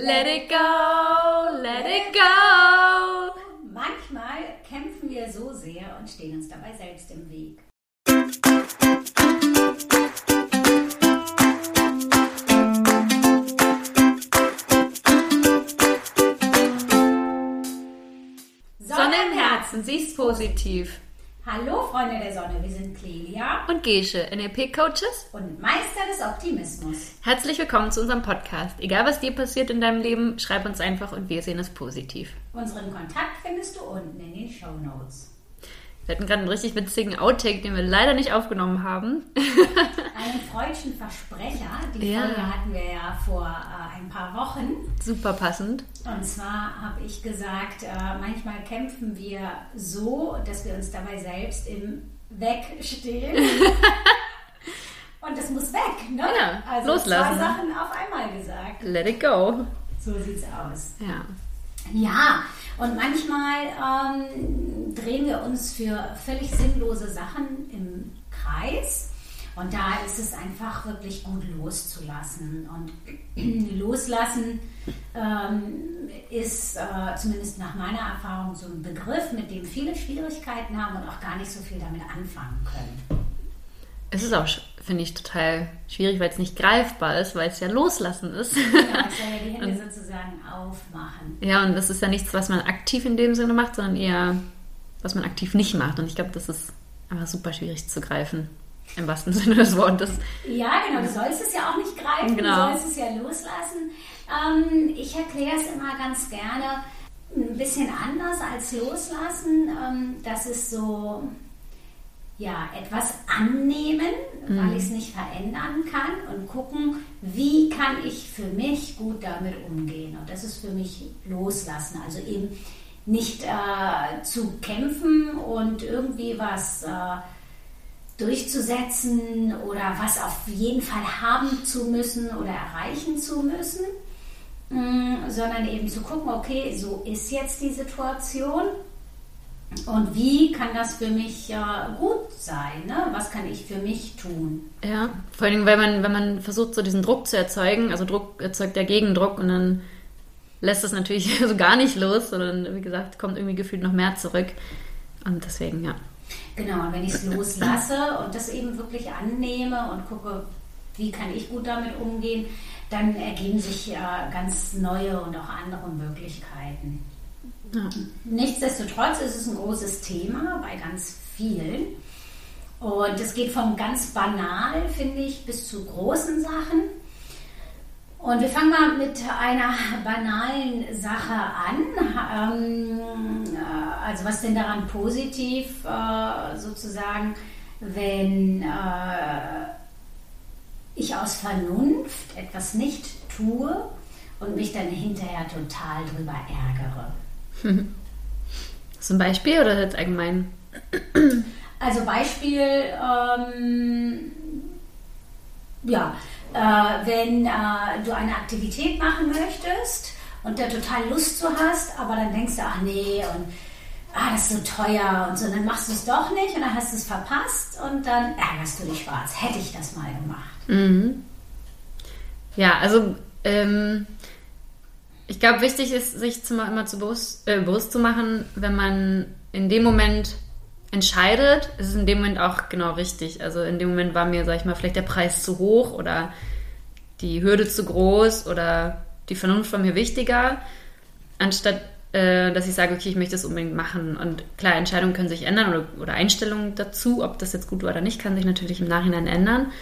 Let it go, let it go. Manchmal kämpfen wir so sehr und stehen uns dabei selbst im Weg. Sonne im Herzen, siehst positiv. Hallo Freunde der Sonne, wir sind Clelia Und Gesche, NLP-Coaches. und Meister des Optimismus. Herzlich willkommen zu unserem Podcast. Egal was dir passiert in deinem Leben, schreib uns einfach und wir sehen es positiv. Unseren Kontakt findest du unten in den Show Notes. Wir hatten gerade einen richtig witzigen Outtake, den wir leider nicht aufgenommen haben. Einen freudschen Versprecher, die Ja. Folge hatten wir ja vor äh, ein paar Wochen. Super passend. Und zwar habe ich gesagt, äh, manchmal kämpfen wir so, dass wir uns dabei selbst im Weg stehen. Und das muss weg, ne? Ja, also loslassen. zwei Sachen auf einmal gesagt. Let it go. So sieht's aus. Ja. Ja, und manchmal ähm, drehen wir uns für völlig sinnlose Sachen im Kreis. Und da ist es einfach wirklich gut loszulassen. Und loslassen ähm, ist äh, zumindest nach meiner Erfahrung so ein Begriff, mit dem viele Schwierigkeiten haben und auch gar nicht so viel damit anfangen können. Es ist auch, finde ich, total schwierig, weil es nicht greifbar ist, weil es ja loslassen ist. Ja, ja die Hände sozusagen aufmachen. Ja, und das ist ja nichts, was man aktiv in dem Sinne macht, sondern eher, was man aktiv nicht macht. Und ich glaube, das ist einfach super schwierig zu greifen. Im wahrsten Sinne des Wortes. Ja, genau, du sollst es ja auch nicht greifen, Genau. du sollst es ja loslassen. Ähm, ich erkläre es immer ganz gerne ein bisschen anders als loslassen. Ähm, das ist so, ja, etwas annehmen, weil ich es nicht verändern kann und gucken, wie kann ich für mich gut damit umgehen. Und das ist für mich loslassen. Also eben nicht äh, zu kämpfen und irgendwie was... Äh, durchzusetzen oder was auf jeden Fall haben zu müssen oder erreichen zu müssen, mm, sondern eben zu gucken, okay, so ist jetzt die Situation und wie kann das für mich äh, gut sein? Ne? Was kann ich für mich tun? Ja, vor allem, weil man, wenn man versucht, so diesen Druck zu erzeugen, also Druck erzeugt ja Gegendruck und dann lässt es natürlich so gar nicht los, sondern wie gesagt, kommt irgendwie gefühlt noch mehr zurück. Und deswegen, ja. Genau, und wenn ich es loslasse und das eben wirklich annehme und gucke, wie kann ich gut damit umgehen, dann ergeben sich ja ganz neue und auch andere Möglichkeiten. Ja. Nichtsdestotrotz ist es ein großes Thema bei ganz vielen. Und es geht vom ganz banal, finde ich, bis zu großen Sachen. Und wir fangen mal mit einer banalen Sache an. Ähm, äh, also was denn daran positiv äh, sozusagen, wenn äh, ich aus Vernunft etwas nicht tue und mich dann hinterher total drüber ärgere. Hast du ein Beispiel oder jetzt allgemein? Also Beispiel, ähm, ja, äh, wenn äh, du eine Aktivität machen möchtest und da total Lust zu hast, aber dann denkst du, ach nee, und ah, das ist so teuer und so, und dann machst du es doch nicht und dann hast du es verpasst und dann ärgerst du dich schwarz. Hätte ich das mal gemacht. Mhm. Ja, also ähm, ich glaube, wichtig ist, sich immer zu bewusst, äh, bewusst zu machen, wenn man in dem Moment entscheidet, ist es in dem Moment auch genau richtig. Also in dem Moment war mir, sag ich mal, vielleicht der Preis zu hoch oder die Hürde zu groß oder die Vernunft war mir wichtiger, anstatt äh, dass ich sage, okay, ich möchte es unbedingt machen. Und klar, Entscheidungen können sich ändern oder, oder Einstellungen dazu, ob das jetzt gut war oder nicht, kann sich natürlich im Nachhinein ändern.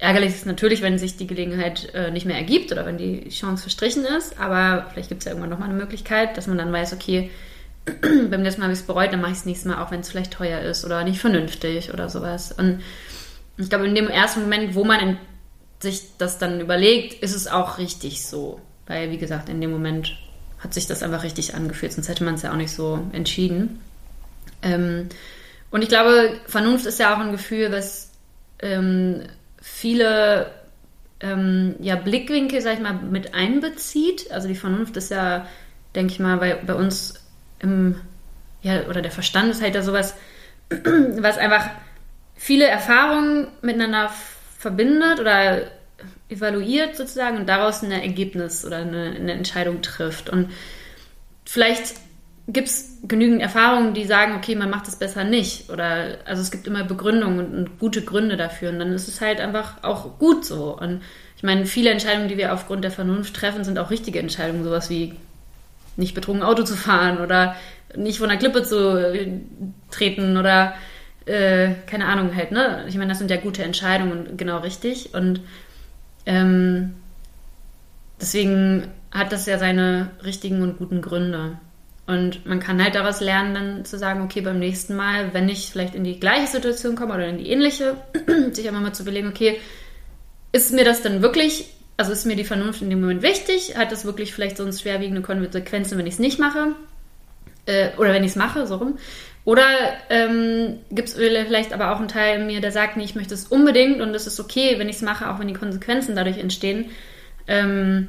Ärgerlich ist natürlich, wenn sich die Gelegenheit äh, nicht mehr ergibt oder wenn die Chance verstrichen ist, aber vielleicht gibt es ja irgendwann nochmal eine Möglichkeit, dass man dann weiß, okay, beim nächsten Mal habe ich es bereut, dann mache ich es nächstes Mal, auch wenn es vielleicht teuer ist oder nicht vernünftig oder sowas. Und ich glaube, in dem ersten Moment, wo man sich das dann überlegt, ist es auch richtig so. Weil, wie gesagt, in dem Moment hat sich das einfach richtig angefühlt, sonst hätte man es ja auch nicht so entschieden. Ähm, und ich glaube, Vernunft ist ja auch ein Gefühl, was ähm, viele ähm, ja, Blickwinkel, sag ich mal, mit einbezieht. Also die Vernunft ist ja, denke ich mal, bei, bei uns im, ja, oder der Verstand ist halt ja sowas, was einfach viele Erfahrungen miteinander verbindet oder evaluiert sozusagen und daraus ein Ergebnis oder eine, eine Entscheidung trifft. Und vielleicht gibt es genügend Erfahrungen, die sagen, okay, man macht es besser nicht. Oder also es gibt immer Begründungen und, und, gute Gründe dafür. Und dann ist es halt einfach auch gut so. Und ich meine, viele Entscheidungen, die wir aufgrund der Vernunft treffen, sind auch richtige Entscheidungen. Sowas wie nicht betrunken Auto zu fahren oder nicht von der Klippe zu treten oder äh, keine Ahnung halt, ne? Ich meine, das sind ja gute Entscheidungen und genau richtig. Und ähm, deswegen hat das ja seine richtigen und guten Gründe. Und man kann halt daraus lernen, dann zu sagen, okay, beim nächsten Mal, wenn ich vielleicht in die gleiche Situation komme oder in die ähnliche, sich einfach mal zu überlegen, okay, ist mir das denn wirklich, also ist mir die Vernunft in dem Moment wichtig? Hat das wirklich vielleicht sonst schwerwiegende Konsequenzen, wenn ich es nicht mache? Äh, oder wenn ich es mache, so rum. Oder ähm, gibt es vielleicht aber auch einen Teil in mir, der sagt, nee, ich möchte es unbedingt und es ist okay, wenn ich es mache, auch wenn die Konsequenzen dadurch entstehen, ähm,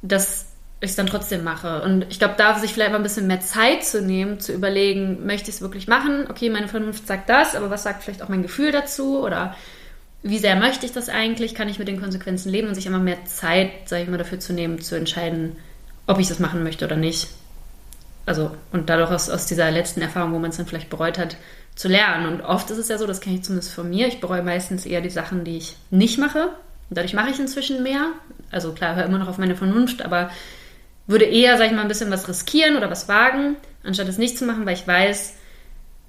dass ich es dann trotzdem mache. Und ich glaube, da sich vielleicht mal ein bisschen mehr Zeit zu nehmen, zu überlegen, möchte ich es wirklich machen? Okay, meine Vernunft sagt das, aber was sagt vielleicht auch mein Gefühl dazu? Oder wie sehr möchte ich das eigentlich? Kann ich mit den Konsequenzen leben und sich immer mehr Zeit, sage ich mal, dafür zu nehmen, zu entscheiden, ob ich das machen möchte oder nicht? also und dadurch aus, aus dieser letzten Erfahrung, wo man es dann vielleicht bereut hat, zu lernen. Und oft ist es ja so, das kenne ich zumindest von mir, ich bereue meistens eher die Sachen, die ich nicht mache. Und dadurch mache ich inzwischen mehr. Also klar, höre immer noch auf meine Vernunft, aber würde eher, sag ich mal, ein bisschen was riskieren oder was wagen, anstatt es nicht zu machen, weil ich weiß,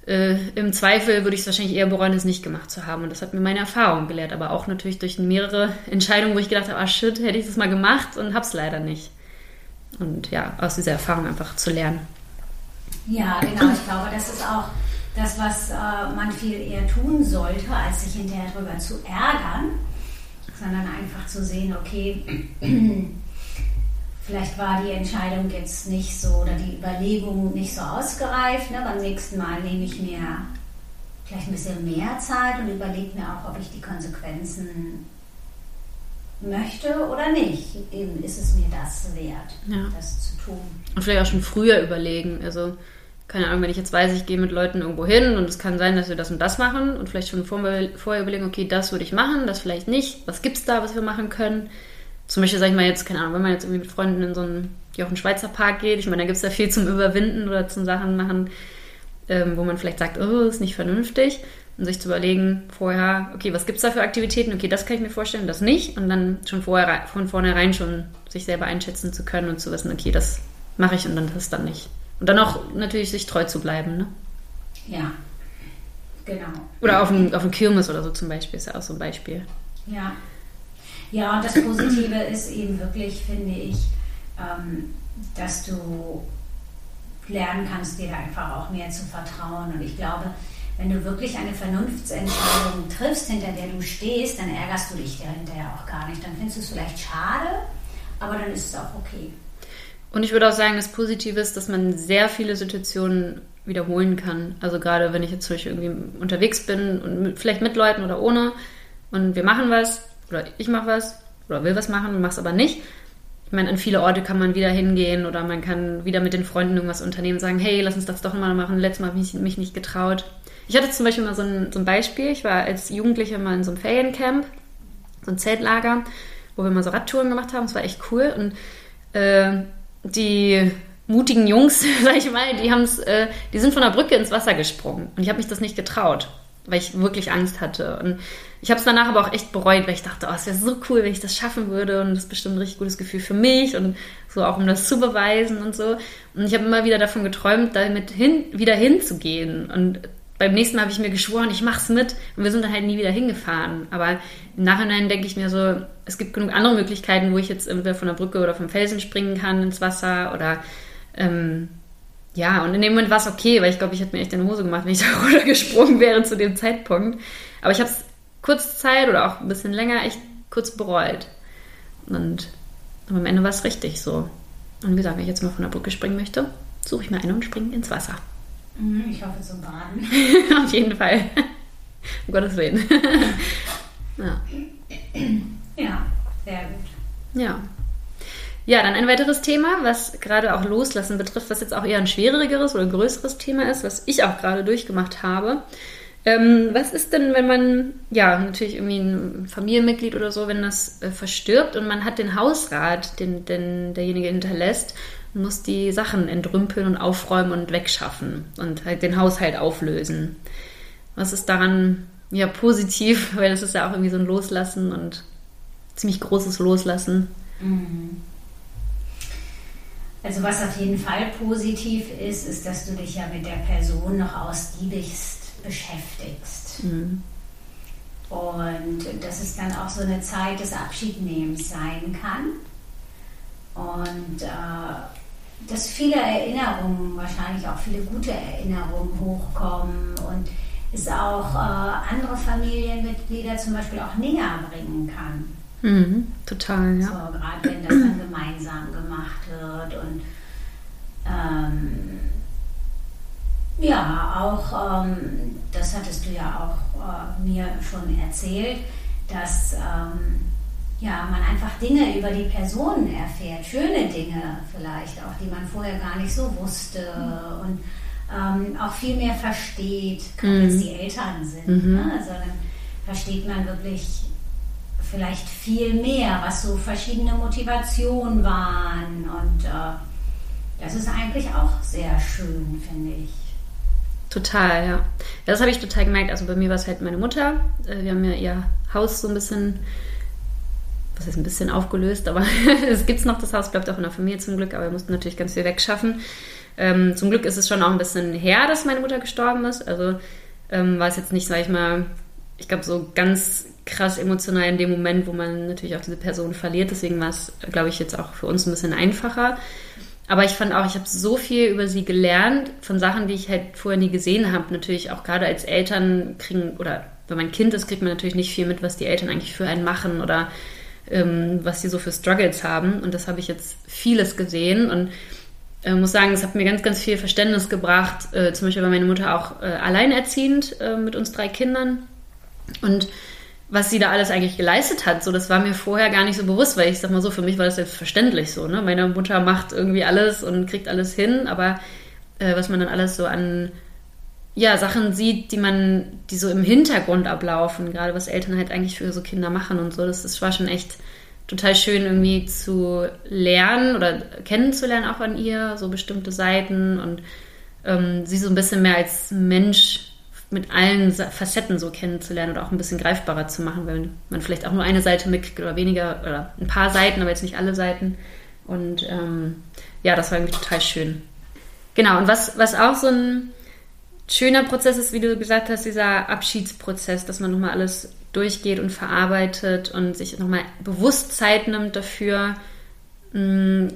äh, im Zweifel würde ich es wahrscheinlich eher bereuen, es nicht gemacht zu haben. Und das hat mir meine Erfahrung gelehrt. Aber auch natürlich durch mehrere Entscheidungen, wo ich gedacht habe, ah shit, hätte ich das mal gemacht und hab's leider nicht und ja, aus dieser Erfahrung einfach zu lernen. Ja, genau. Ich glaube, das ist auch das, was äh, man viel eher tun sollte, als sich hinterher darüber zu ärgern, sondern einfach zu sehen, okay, vielleicht war die Entscheidung jetzt nicht so oder die Überlegung nicht so ausgereift. Ne? Beim nächsten Mal nehme ich mir vielleicht ein bisschen mehr Zeit und überlege mir auch, ob ich die Konsequenzen möchte oder nicht. Eben ist es mir das wert, ja. das zu tun. Und vielleicht auch schon früher überlegen. Also, keine Ahnung, wenn ich jetzt weiß, ich gehe mit Leuten irgendwo hin und es kann sein, dass wir das und das machen und vielleicht schon vorher überlegen, okay, das würde ich machen, das vielleicht nicht. Was gibt es da, was wir machen können? Zum Beispiel, sag ich mal jetzt, keine Ahnung, wenn man jetzt irgendwie mit Freunden in so einen Jochen Schweizer Park geht, ich meine, da gibt es ja viel zum Überwinden oder zum Sachen machen, ähm, wo man vielleicht sagt, oh, ist nicht vernünftig und sich zu überlegen vorher, okay, was gibt es da für Aktivitäten? Okay, das kann ich mir vorstellen, das nicht. Und dann schon vorher von vornherein schon sich selber einschätzen zu können und zu wissen, okay, das mache ich und dann das dann nicht. Und dann auch natürlich sich treu zu bleiben, ne? Ja, genau. Oder auf dem, auf dem Kirmes oder so zum Beispiel, ist ja auch so ein Beispiel. Ja. Ja, und das Positive ist eben wirklich, finde ich, ähm, dass du lernen kannst, dir einfach auch mehr zu vertrauen. Und ich glaube, wenn du wirklich eine Vernunftsentscheidung triffst, hinter der du stehst, dann ärgerst du dich hinterher auch gar nicht. Dann findest du es vielleicht schade, aber dann ist es auch okay. Und ich würde auch sagen, das Positive ist, dass man sehr viele Situationen wiederholen kann. Also gerade wenn ich jetzt zum Beispiel irgendwie unterwegs bin und vielleicht mit Leuten oder ohne und wir machen was oder ich mache was oder will was machen und mach's aber nicht. Ich meine, an viele Orte kann man wieder hingehen oder man kann wieder mit den Freunden irgendwas unternehmen, sagen, hey, lass uns das doch mal machen. Letztes Mal habe ich mich nicht getraut. Ich hatte zum Beispiel mal so ein, so ein Beispiel. Ich war als Jugendliche mal in so einem Feriencamp, so ein Zeltlager, wo wir mal so Radtouren gemacht haben. Es war echt cool. Und äh, die mutigen Jungs, sag ich mal, die haben's, äh, die sind von der Brücke ins Wasser gesprungen. Und ich habe mich das nicht getraut, weil ich wirklich Angst hatte. Und ich habe es danach aber auch echt bereut, weil ich dachte, oh, es wäre so cool, wenn ich das schaffen würde. Und das ist bestimmt ein richtig gutes Gefühl für mich und so auch um das zu beweisen und so. Und ich habe immer wieder davon geträumt, damit hin, wieder hinzugehen. Und beim nächsten Mal habe ich mir geschworen, ich mache es mit und wir sind dann halt nie wieder hingefahren. Aber im Nachhinein denke ich mir so, es gibt genug andere Möglichkeiten, wo ich jetzt entweder von der Brücke oder vom Felsen springen kann ins Wasser oder ähm, ja, und in dem Moment war es okay, weil ich glaube, ich hätte mir echt in die Hose gemacht, wenn ich da runtergesprungen wäre zu dem Zeitpunkt. Aber ich habe es kurze Zeit oder auch ein bisschen länger echt kurz bereut. Und am Ende war es richtig so. Und wie gesagt, wenn ich jetzt mal von der Brücke springen möchte, suche ich mir eine und springe ins Wasser. Mhm, ich hoffe zum Baden. Auf jeden Fall. Um Gottes Willen. ja. ja, sehr gut. Ja. Ja, dann ein weiteres Thema, was gerade auch Loslassen betrifft, was jetzt auch eher ein schwierigeres oder größeres Thema ist, was ich auch gerade durchgemacht habe, Ähm, was ist denn, wenn man, ja, natürlich irgendwie ein Familienmitglied oder so, wenn das äh, verstirbt und man hat den Hausrat, den, den derjenige hinterlässt, muss die Sachen entrümpeln und aufräumen und wegschaffen und halt den Haushalt auflösen. Was ist daran ja positiv, weil das ist ja auch irgendwie so ein Loslassen und ziemlich großes Loslassen. Mhm. Also was auf jeden Fall positiv ist, ist, dass du dich ja mit der Person noch ausgiebigst beschäftigst. Mhm. Und dass es dann auch so eine Zeit des Abschiednehmens sein kann. Und äh, dass viele Erinnerungen, wahrscheinlich auch viele gute Erinnerungen hochkommen und es auch äh, andere Familienmitglieder zum Beispiel auch näher bringen kann. Mhm, total, ja. So, gerade wenn das dann gemeinsam gemacht wird und ähm, ja, auch ähm, das hattest du ja auch äh, mir schon erzählt, dass ähm, ja, man einfach Dinge über die Personen erfährt, schöne Dinge vielleicht auch, die man vorher gar nicht so wusste und ähm, auch viel mehr versteht, gerade mhm. jetzt die Eltern sind. Mhm. Ne? Also dann versteht man wirklich vielleicht viel mehr, was so verschiedene Motivationen waren. Und äh, das ist eigentlich auch sehr schön, finde ich. Total, ja. Das habe ich total gemerkt. Also bei mir war es halt meine Mutter. Äh, wir haben ja ihr Haus so ein bisschen, was ist ein bisschen aufgelöst, aber es gibt noch, das Haus bleibt auch in der Familie zum Glück, aber wir mussten natürlich ganz viel wegschaffen. Ähm, zum Glück ist es schon auch ein bisschen her, dass meine Mutter gestorben ist. Also ähm, war es jetzt nicht, sag ich mal, ich glaube, so ganz krass emotional in dem Moment, wo man natürlich auch diese Person verliert. Deswegen war es, glaube ich, jetzt auch für uns ein bisschen einfacher. Aber ich fand auch, ich habe so viel über sie gelernt, von Sachen, die ich halt vorher nie gesehen habe. Natürlich auch gerade als Eltern kriegen, oder wenn man Kind ist, kriegt man natürlich nicht viel mit, was die Eltern eigentlich für einen machen oder ähm, was sie so für Struggles haben. Und das habe ich jetzt vieles gesehen und äh, muss sagen, es hat mir ganz, ganz viel Verständnis gebracht. Äh, zum Beispiel war meine Mutter auch äh, alleinerziehend äh, mit uns drei Kindern. Und was sie da alles eigentlich geleistet hat, so das war mir vorher gar nicht so bewusst, weil ich sag mal so, für mich war das selbstverständlich so. Ne? Meine Mutter macht irgendwie alles und kriegt alles hin, aber äh, was man dann alles so an ja, Sachen sieht, die man, die so im Hintergrund ablaufen, gerade was Eltern halt eigentlich für so Kinder machen und so, das, das war schon echt total schön irgendwie zu lernen oder kennenzulernen auch an ihr, so bestimmte Seiten und ähm, sie so ein bisschen mehr als Mensch mit allen Facetten so kennenzulernen oder auch ein bisschen greifbarer zu machen, weil man vielleicht auch nur eine Seite mitkriegt oder weniger oder ein paar Seiten, aber jetzt nicht alle Seiten. Und ähm, ja, das war irgendwie total schön. Genau, und was, was auch so ein schöner Prozess ist, wie du gesagt hast, dieser Abschiedsprozess, dass man nochmal alles durchgeht und verarbeitet und sich nochmal bewusst Zeit nimmt dafür, mh,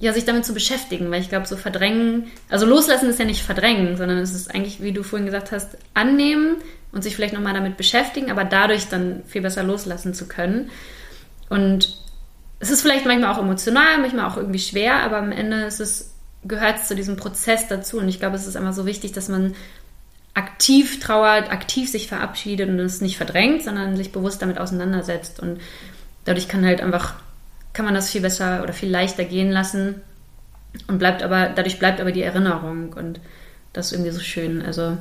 ja, sich damit zu beschäftigen, weil ich glaube, so verdrängen, also loslassen ist ja nicht verdrängen, sondern es ist eigentlich, wie du vorhin gesagt hast, annehmen und sich vielleicht nochmal damit beschäftigen, aber dadurch dann viel besser loslassen zu können. Und es ist vielleicht manchmal auch emotional, manchmal auch irgendwie schwer, aber am Ende ist es, gehört es zu diesem Prozess dazu. Und ich glaube, es ist einfach so wichtig, dass man aktiv trauert, aktiv sich verabschiedet und es nicht verdrängt, sondern sich bewusst damit auseinandersetzt. Und dadurch kann halt einfach kann man das viel besser oder viel leichter gehen lassen und bleibt aber, dadurch bleibt aber die Erinnerung und das ist irgendwie so schön. Also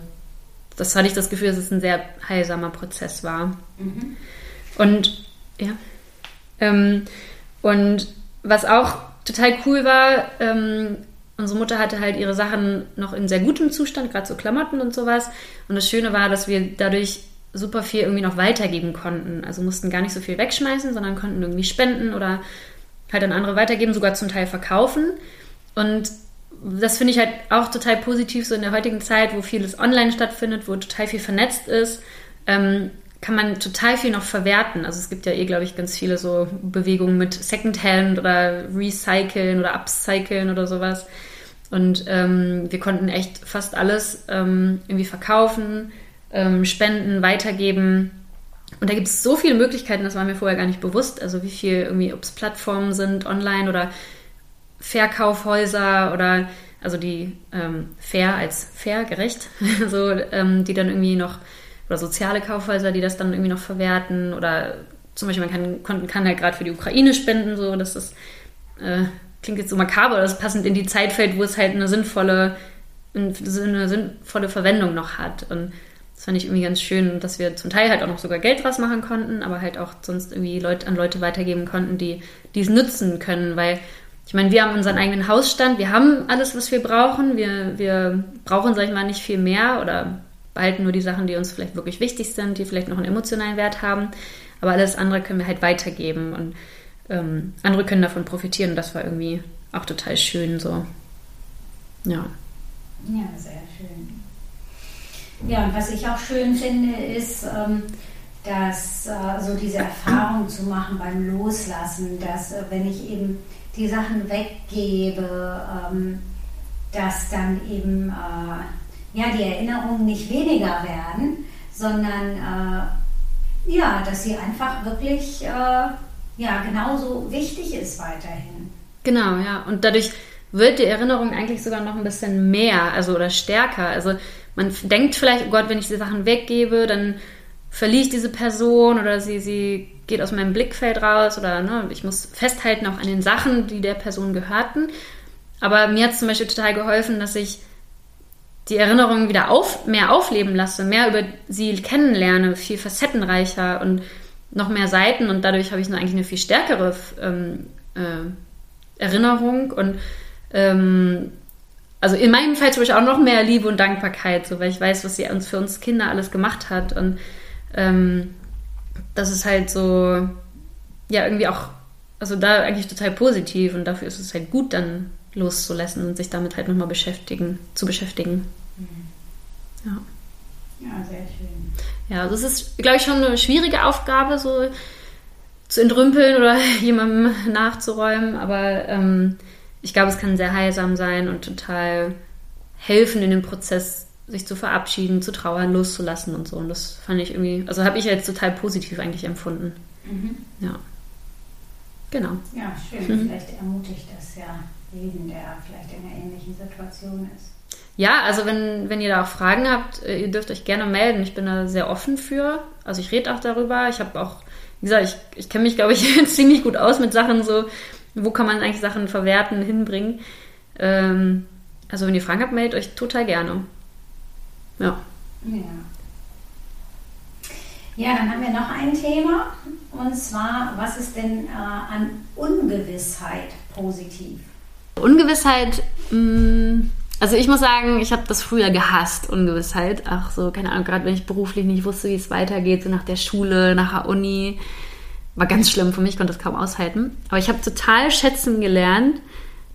das hatte ich das Gefühl, dass es ein sehr heilsamer Prozess war. Mhm. Und ja. Ähm, und was auch total cool war, ähm, unsere Mutter hatte halt ihre Sachen noch in sehr gutem Zustand, gerade so Klamotten und sowas. Und das Schöne war, dass wir dadurch super viel irgendwie noch weitergeben konnten. Also mussten gar nicht so viel wegschmeißen, sondern konnten irgendwie spenden oder halt an andere weitergeben, sogar zum Teil verkaufen. Und das finde ich halt auch total positiv, so in der heutigen Zeit, wo vieles online stattfindet, wo total viel vernetzt ist, ähm, kann man total viel noch verwerten. Also es gibt ja eh, glaube ich, ganz viele so Bewegungen mit Secondhand oder Recyceln oder Upcyclen oder sowas. Und ähm, wir konnten echt fast alles ähm, irgendwie verkaufen, ähm, spenden, weitergeben. Und da gibt es so viele Möglichkeiten, das war mir vorher gar nicht bewusst. Also wie viel irgendwie, ob es Plattformen sind, online oder Verkaufhäuser oder also die ähm, fair als fair gerecht, so ähm, die dann irgendwie noch oder soziale Kaufhäuser, die das dann irgendwie noch verwerten oder zum Beispiel man kann, kann halt gerade für die Ukraine spenden, so dass das äh, klingt jetzt so makaber, aber das passend in die Zeit fällt, wo es halt eine sinnvolle eine sinnvolle Verwendung noch hat und Das fand ich irgendwie ganz schön, dass wir zum Teil halt auch noch sogar Geld draus machen konnten, aber halt auch sonst irgendwie Leute, an Leute weitergeben konnten, die es nutzen können, weil ich meine, wir haben unseren eigenen Hausstand, wir haben alles, was wir brauchen. Wir, wir brauchen, sag ich mal, nicht viel mehr oder behalten nur die Sachen, die uns vielleicht wirklich wichtig sind, die vielleicht noch einen emotionalen Wert haben. Aber alles andere können wir halt weitergeben und ähm, andere können davon profitieren. Und das war irgendwie auch total schön so. Ja. Ja, sehr schön. Ja, und was ich auch schön finde, ist, ähm, dass äh, so diese Erfahrung zu machen beim Loslassen, dass äh, wenn ich eben die Sachen weggebe, ähm, dass dann eben äh, ja, die Erinnerungen nicht weniger werden, sondern ja, dass sie einfach wirklich ja, genauso wichtig ist weiterhin. Genau, ja. Und dadurch wird die Erinnerung eigentlich sogar noch ein bisschen mehr, also oder stärker. Also man denkt vielleicht, oh Gott, wenn ich diese Sachen weggebe, dann verliere ich diese Person oder sie, sie geht aus meinem Blickfeld raus oder ne, ich muss festhalten auch an den Sachen, die der Person gehörten. Aber mir hat es zum Beispiel total geholfen, dass ich die Erinnerungen wieder auf, mehr aufleben lasse, mehr über sie kennenlerne, viel facettenreicher und noch mehr Seiten und dadurch habe ich eigentlich eine viel stärkere ähm, äh, Erinnerung und ähm, also in meinem Fall zum Beispiel auch noch mehr Liebe und Dankbarkeit, so weil ich weiß, was sie uns für uns Kinder alles gemacht hat und ähm, das ist halt so, ja, irgendwie auch, also da eigentlich total positiv und dafür ist es halt gut, dann loszulassen und sich damit halt nochmal beschäftigen, zu beschäftigen. Mhm. Ja. Ja, sehr schön. Ja, das ist, glaube ich, schon eine schwierige Aufgabe, so zu entrümpeln oder jemandem nachzuräumen, aber ähm, ich glaube, es kann sehr heilsam sein und total helfen in dem Prozess, sich zu verabschieden, zu trauern, loszulassen und so. Und das fand ich irgendwie, also habe ich jetzt total positiv eigentlich empfunden. Mhm. Ja. Genau. Ja, schön. Mhm. Vielleicht ermutigt das ja jeden, der vielleicht in einer ähnlichen Situation ist. Ja, also wenn, wenn ihr da auch Fragen habt, äh, ihr dürft euch gerne melden. Ich bin da sehr offen für. Also ich rede auch darüber. Ich habe auch, wie gesagt, ich, ich kenne mich, glaube ich, ziemlich gut aus mit Sachen so, wo kann man eigentlich Sachen verwerten, hinbringen. Ähm, also wenn ihr Fragen habt, meldet euch total gerne. Ja. Ja. Ja, dann haben wir noch ein Thema und zwar, was ist denn äh, an Ungewissheit positiv? Ungewissheit, mh, mm, also ich muss sagen, ich habe das früher gehasst, Ungewissheit. Ach so, keine Ahnung, gerade wenn ich beruflich nicht wusste, wie es weitergeht, so nach der Schule, nach der Uni, war ganz schlimm für mich, konnte das kaum aushalten. Aber ich habe total schätzen gelernt,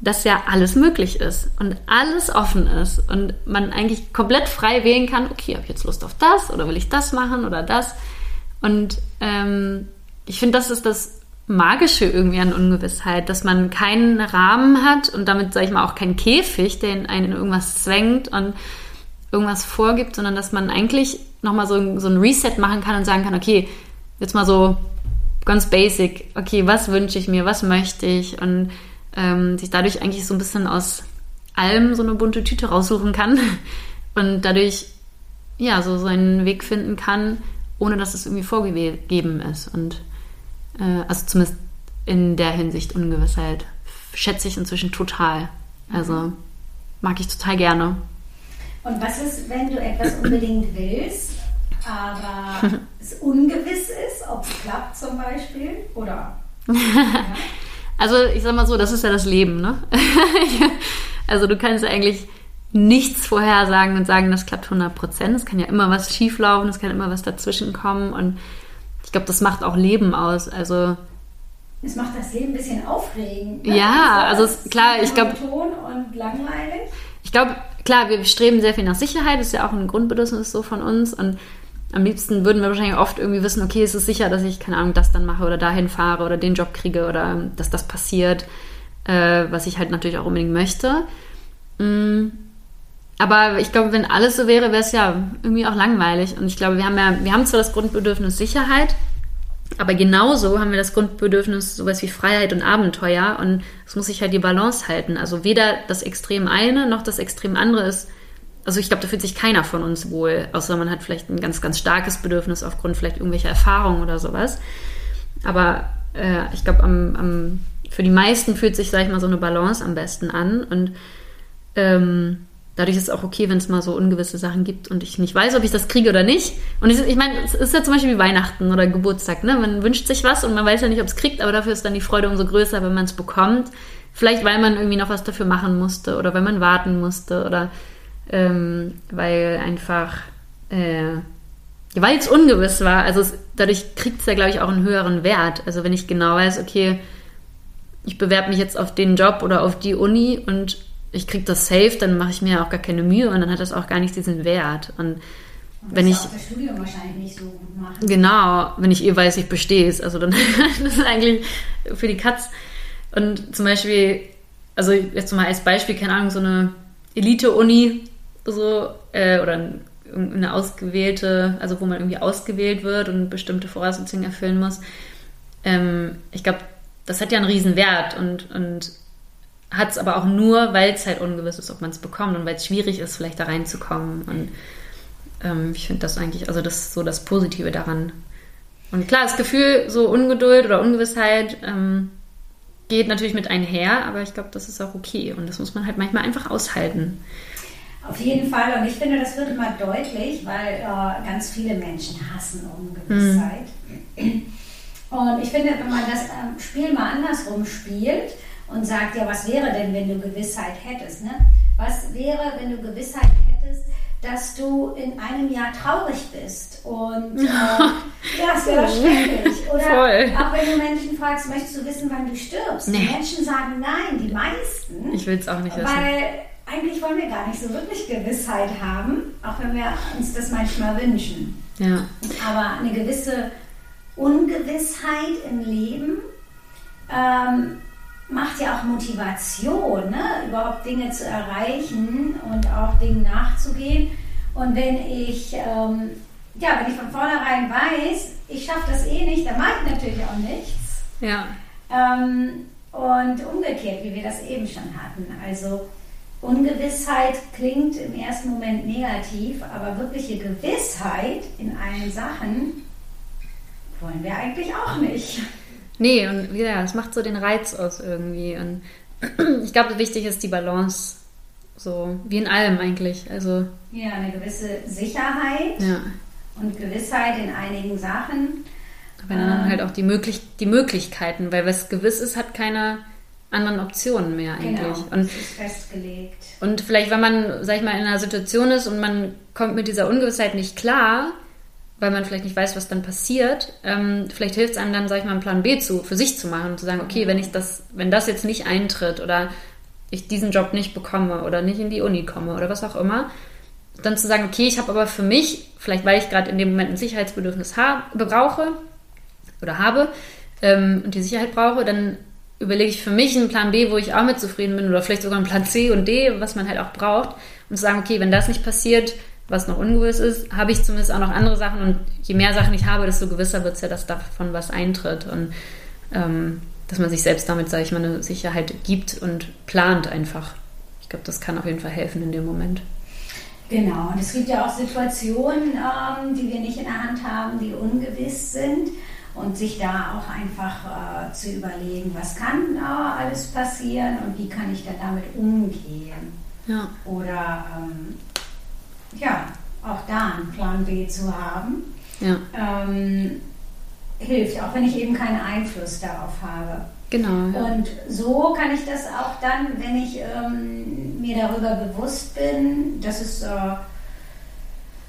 dass ja alles möglich ist und alles offen ist und man eigentlich komplett frei wählen kann, okay, habe ich jetzt Lust auf das oder will ich das machen oder das. Und ähm, ich finde, das ist das Magische irgendwie an Ungewissheit, dass man keinen Rahmen hat und damit, sage ich mal, auch keinen Käfig, der einen in irgendwas zwängt und irgendwas vorgibt, sondern dass man eigentlich nochmal so, so ein Reset machen kann und sagen kann, okay, jetzt mal so ganz basic, okay, was wünsche ich mir, was möchte ich und ähm, sich dadurch eigentlich so ein bisschen aus allem so eine bunte Tüte raussuchen kann und dadurch ja so seinen Weg finden kann, ohne dass es irgendwie vorgegeben ist. Und äh, also zumindest in der Hinsicht Ungewissheit schätze ich inzwischen total. Also mag ich total gerne. Und was ist, wenn du etwas unbedingt willst, aber es ungewiss ist, ob es klappt zum Beispiel? Oder? Ja. Also ich sag mal so, das ist ja das Leben, ne? also du kannst ja eigentlich nichts vorhersagen und sagen, das klappt 100 Prozent. Es kann ja immer was schieflaufen, es kann immer was dazwischen kommen und ich glaube, das macht auch Leben aus. Also es macht das Leben ein bisschen aufregend. Ne? Ja, also, also klar, ich glaube. und langweilig. Ich glaube, klar, wir streben sehr viel nach Sicherheit, das ist ja auch ein Grundbedürfnis so von uns und am liebsten würden wir wahrscheinlich oft irgendwie wissen, okay, es ist sicher, dass ich, keine Ahnung, das dann mache oder dahin fahre oder den Job kriege oder ähm, dass das passiert, äh, was ich halt natürlich auch unbedingt möchte. Mm. Aber ich glaube, wenn alles so wäre, wäre es ja irgendwie auch langweilig. Und ich glaube, wir haben ja, wir haben zwar das Grundbedürfnis Sicherheit, aber genauso haben wir das Grundbedürfnis sowas wie Freiheit und Abenteuer. Und es muss sich halt die Balance halten. Also weder das Extrem eine noch das Extrem andere ist also ich glaube, da fühlt sich keiner von uns wohl, außer man hat vielleicht ein ganz, ganz starkes Bedürfnis aufgrund vielleicht irgendwelcher Erfahrungen oder sowas. Aber äh, ich glaube, am, am, für die meisten fühlt sich, sag ich mal, so eine Balance am besten an. Und ähm, dadurch ist es auch okay, wenn es mal so ungewisse Sachen gibt und ich nicht weiß, ob ich das kriege oder nicht. Und ich, ich meine, es ist ja zum Beispiel wie Weihnachten oder Geburtstag, ne? Man wünscht sich was und man weiß ja nicht, ob es kriegt, aber dafür ist dann die Freude umso größer, wenn man es bekommt. Vielleicht, weil man irgendwie noch was dafür machen musste oder weil man warten musste oder ähm, weil einfach, äh, weil es ungewiss war. Also es, dadurch kriegt es ja, glaube ich, auch einen höheren Wert. Also wenn ich genau weiß, okay, ich bewerbe mich jetzt auf den Job oder auf die Uni und ich kriege das safe, dann mache ich mir auch gar keine Mühe und dann hat das auch gar nicht diesen Wert. Und, und wenn ich das Studium wahrscheinlich nicht so gut machen. Genau, wenn ich eh weiß, ich bestehe es, also dann das ist eigentlich für die Katz. Und zum Beispiel, also jetzt mal als Beispiel, keine Ahnung, so eine Elite-Uni so äh, oder eine ausgewählte, also wo man irgendwie ausgewählt wird und bestimmte Voraussetzungen erfüllen muss. Ähm, ich glaube, das hat ja einen riesen Wert und, und hat es aber auch nur, weil es halt ungewiss ist, ob man es bekommt und weil es schwierig ist, vielleicht da reinzukommen. Und ähm, ich finde das eigentlich, also das ist so das Positive daran. Und klar, das Gefühl, so Ungeduld oder Ungewissheit ähm, geht natürlich mit einher, aber ich glaube, das ist auch okay und das muss man halt manchmal einfach aushalten. Auf jeden Fall. Und ich finde, das wird immer deutlich, weil äh, ganz viele Menschen hassen Ungewissheit. Mhm. Und ich finde, wenn man das ähm, Spiel mal andersrum spielt, und sagt, ja, was wäre denn, wenn du Gewissheit hättest? Ne? Was wäre, wenn du Gewissheit hättest, dass du in einem Jahr traurig bist? Und äh, ja, das wäre schrecklich. Oder Voll. auch wenn du Menschen fragst, möchtest du wissen, wann du stirbst? Nee. Die Menschen sagen nein, die meisten. Ich will es auch nicht wissen. Weil eigentlich wollen wir gar nicht so wirklich Gewissheit haben, auch wenn wir uns das manchmal wünschen. Ja. Aber eine gewisse Ungewissheit im Leben ähm, macht ja auch Motivation, ne? überhaupt Dinge zu erreichen und auch Dingen nachzugehen. Und wenn ich, ähm, ja, wenn ich von vornherein weiß, ich schaffe das eh nicht, dann mache ich natürlich auch nichts. Ja. Ähm, und umgekehrt, wie wir das eben schon hatten. Also Ungewissheit klingt im ersten Moment negativ, aber wirkliche Gewissheit in allen Sachen wollen wir eigentlich auch nicht. Nee, und ja, es macht so den Reiz aus irgendwie. Und ich glaube, wichtig ist die Balance. So wie in allem eigentlich. Also, ja, eine gewisse Sicherheit ja. und Gewissheit in einigen Sachen. Aber dann ähm, halt auch die, möglich die Möglichkeiten, weil was gewiss ist, hat keine anderen Optionen mehr eigentlich. Genau, und, das ist festgelegt. Und vielleicht, wenn man, sag ich mal, in einer Situation ist und man kommt mit dieser Ungewissheit nicht klar, weil man vielleicht nicht weiß, was dann passiert, ähm, vielleicht hilft es einem dann, sag ich mal, einen Plan B zu, für sich zu machen und zu sagen, okay, wenn ich das, wenn das jetzt nicht eintritt oder ich diesen Job nicht bekomme oder nicht in die Uni komme oder was auch immer, dann zu sagen, okay, ich habe aber für mich, vielleicht weil ich gerade in dem Moment ein Sicherheitsbedürfnis habe, brauche oder habe ähm, und die Sicherheit brauche, dann überlege ich für mich einen Plan B, wo ich auch mit zufrieden bin oder vielleicht sogar einen Plan C und D, was man halt auch braucht und zu sagen, okay, wenn das nicht passiert, was noch ungewiss ist, habe ich zumindest auch noch andere Sachen und je mehr Sachen ich habe, desto gewisser wird es ja, dass davon was eintritt und ähm, dass man sich selbst damit, sage ich mal, eine Sicherheit gibt und plant einfach. Ich glaube, das kann auf jeden Fall helfen in dem Moment. Genau, und es gibt ja auch Situationen, ähm, die wir nicht in der Hand haben, die ungewiss sind und sich da auch einfach äh, zu überlegen, was kann äh, alles passieren und wie kann ich dann damit umgehen. Ja. Oder ähm, ja, auch da einen Plan B zu haben, ja. ähm, hilft, auch wenn ich eben keinen Einfluss darauf habe. Genau. Ja. Und so kann ich das auch dann, wenn ich ähm, mir darüber bewusst bin, dass es äh,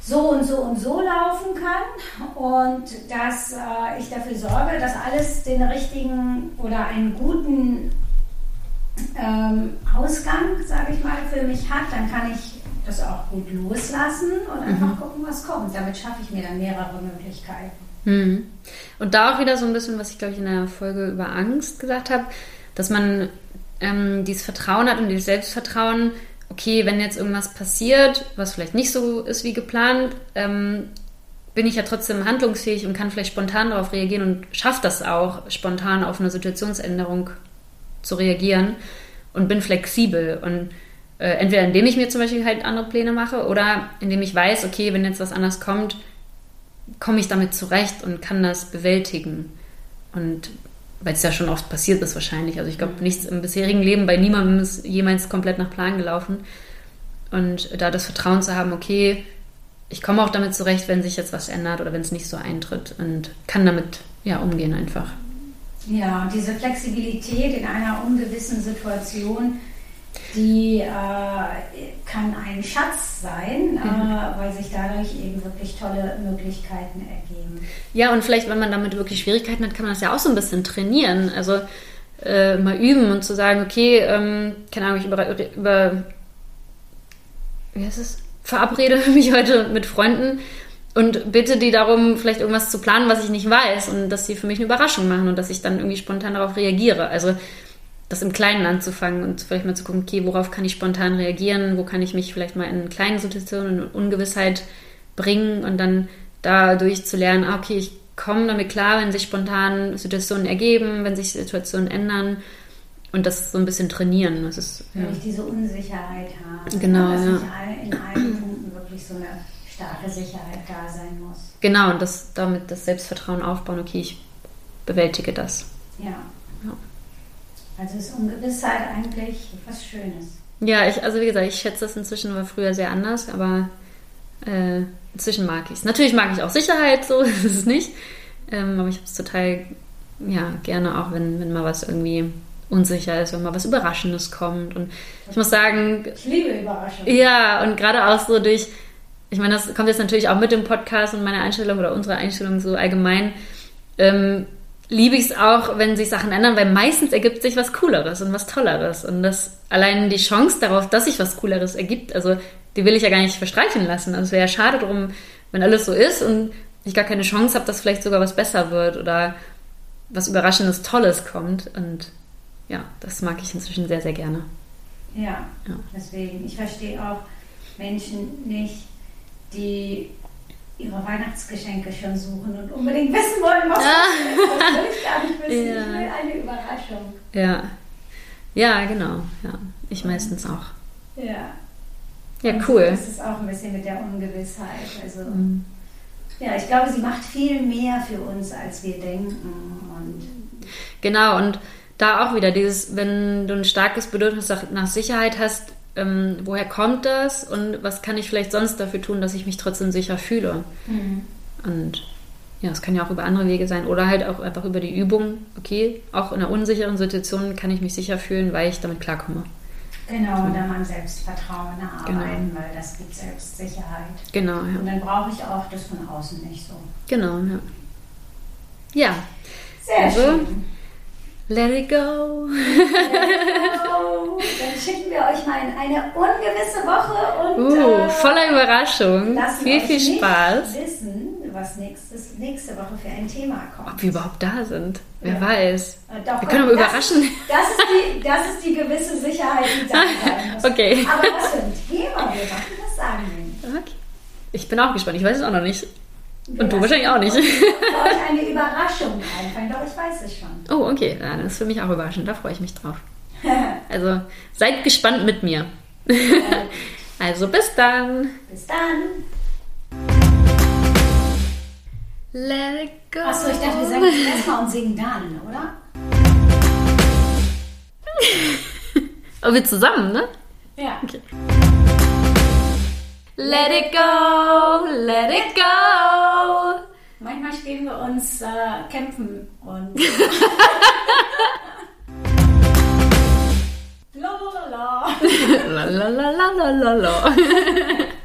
so und so und so laufen kann und dass äh, ich dafür sorge, dass alles den richtigen oder einen guten ähm, Ausgang, sage ich mal, für mich hat, dann kann ich das auch gut loslassen und einfach mhm. gucken, was kommt. Damit schaffe ich mir dann mehrere Möglichkeiten. Mhm. Und da auch wieder so ein bisschen, was ich glaube ich in der Folge über Angst gesagt habe, dass man ähm, dieses Vertrauen hat und dieses Selbstvertrauen, okay, wenn jetzt irgendwas passiert, was vielleicht nicht so ist wie geplant, ähm, bin ich ja trotzdem handlungsfähig und kann vielleicht spontan darauf reagieren und schaffe das auch, spontan auf eine Situationsänderung zu reagieren und bin flexibel. Und äh, entweder indem ich mir zum Beispiel halt andere Pläne mache oder indem ich weiß, okay, wenn jetzt was anders kommt, komme ich damit zurecht und kann das bewältigen. Und weil es ja schon oft passiert ist wahrscheinlich. Also ich glaube, nichts im bisherigen Leben bei niemandem ist jemals komplett nach Plan gelaufen. Und da das Vertrauen zu haben, okay, ich komme auch damit zurecht, wenn sich jetzt was ändert oder wenn es nicht so eintritt und kann damit ja umgehen einfach. Ja, diese Flexibilität in einer ungewissen Situation, die äh, kann ein Schatz sein, mhm. äh, weil sich dadurch eben wirklich tolle Möglichkeiten ergeben. Ja, und vielleicht, wenn man damit wirklich Schwierigkeiten hat, kann man das ja auch so ein bisschen trainieren. Also äh, mal üben und zu sagen, okay, ähm, keine Ahnung, ich über, über wie heißt es? verabrede mich heute mit Freunden und bitte die darum, vielleicht irgendwas zu planen, was ich nicht weiß und dass sie für mich eine Überraschung machen und dass ich dann irgendwie spontan darauf reagiere. Also das im Kleinen anzufangen und vielleicht mal zu gucken, okay, worauf kann ich spontan reagieren, wo kann ich mich vielleicht mal in kleinen Situationen in Ungewissheit bringen und dann dadurch zu lernen, ah, okay, ich komme damit klar, wenn sich spontan Situationen ergeben, wenn sich Situationen ändern und das so ein bisschen trainieren. Das ist, ja. Wenn ich diese Unsicherheit habe. Genau, dass ja. ich in allen Punkten wirklich so eine starke Sicherheit da sein muss. Genau, und das, damit das Selbstvertrauen aufbauen, okay, ich bewältige das. Ja. Also ist Ungewissheit eigentlich was Schönes. Ja, ich, also wie gesagt, ich schätze das inzwischen, war früher sehr anders, aber äh, inzwischen mag ich es. Natürlich mag ich auch Sicherheit, so ist es nicht. Ähm, aber ich habe es total ja, gerne auch, wenn, wenn mal was irgendwie unsicher ist, wenn mal was Überraschendes kommt. Und ich muss sagen. Ich liebe Überraschungen. Ja, und gerade auch so durch, ich meine, das kommt jetzt natürlich auch mit dem Podcast und meiner Einstellung oder unserer Einstellung so allgemein. Ähm, liebe ich es auch, wenn sich Sachen ändern, weil meistens ergibt sich was Cooleres und was Tolleres. Und das allein die Chance darauf, dass sich was Cooleres ergibt, also die will ich ja gar nicht verstreichen lassen. Also es wäre ja schade drum, wenn alles so ist und ich gar keine Chance habe, dass vielleicht sogar was besser wird oder was Überraschendes, Tolles kommt. Und ja, das mag ich inzwischen sehr, sehr gerne. Ja, ja. deswegen. Ich verstehe auch Menschen nicht, die ihre Weihnachtsgeschenke schon suchen und unbedingt wissen wollen, was ah. das will ich gar nicht wissen. Ja. Ich will eine Überraschung. Ja. Ja, genau. Ja. Ich meistens auch. Ja. Ja, cool. Das ist auch ein bisschen mit der Ungewissheit. Also, mhm. ja, ich glaube, sie macht viel mehr für uns, als wir denken. Und genau, und da auch wieder dieses, wenn du ein starkes Bedürfnis nach Sicherheit hast, ähm, woher kommt das und was kann ich vielleicht sonst dafür tun, dass ich mich trotzdem sicher fühle? Mhm. Und ja, es kann ja auch über andere Wege sein oder halt auch einfach über die Übung. Okay, auch in einer unsicheren Situation kann ich mich sicher fühlen, weil ich damit klarkomme. Genau, und dann am Selbstvertrauen arbeiten, genau. weil das gibt Selbstsicherheit. Genau, ja. Und dann brauche ich auch das von außen nicht so. Genau, ja. Ja. Sehr also, schön. Let it go. Let it go. Dann schicken wir euch mal in eine ungewisse Woche und uh, äh, voller Überraschung. Viel, viel Spaß. wissen, was nächstes, nächste Woche für ein Thema kommt. Ob wir überhaupt da sind. Wer ja. weiß. Äh, doch, wir können aber überraschen. Das ist, die, das ist die gewisse Sicherheit, die da sein muss. Okay. Aber was für ein Thema wir machen, das sagen wir. Okay. Ich bin auch gespannt. Ich weiß es auch noch nicht. Und du wahrscheinlich auch nicht. eine ich weiß es schon. Oh, okay. Ja, das ist für mich auch überraschend. Da freue ich mich drauf. Also seid gespannt mit mir. also bis dann. Bis dann. Let it go. Achso, ich dachte, wir sagen es erstmal und singen dann, oder? Aber wir zusammen, ne? Ja. Okay. Let it go, let it go. Manchmal stehen wir uns äh, kämpfen und. la la la la la la la la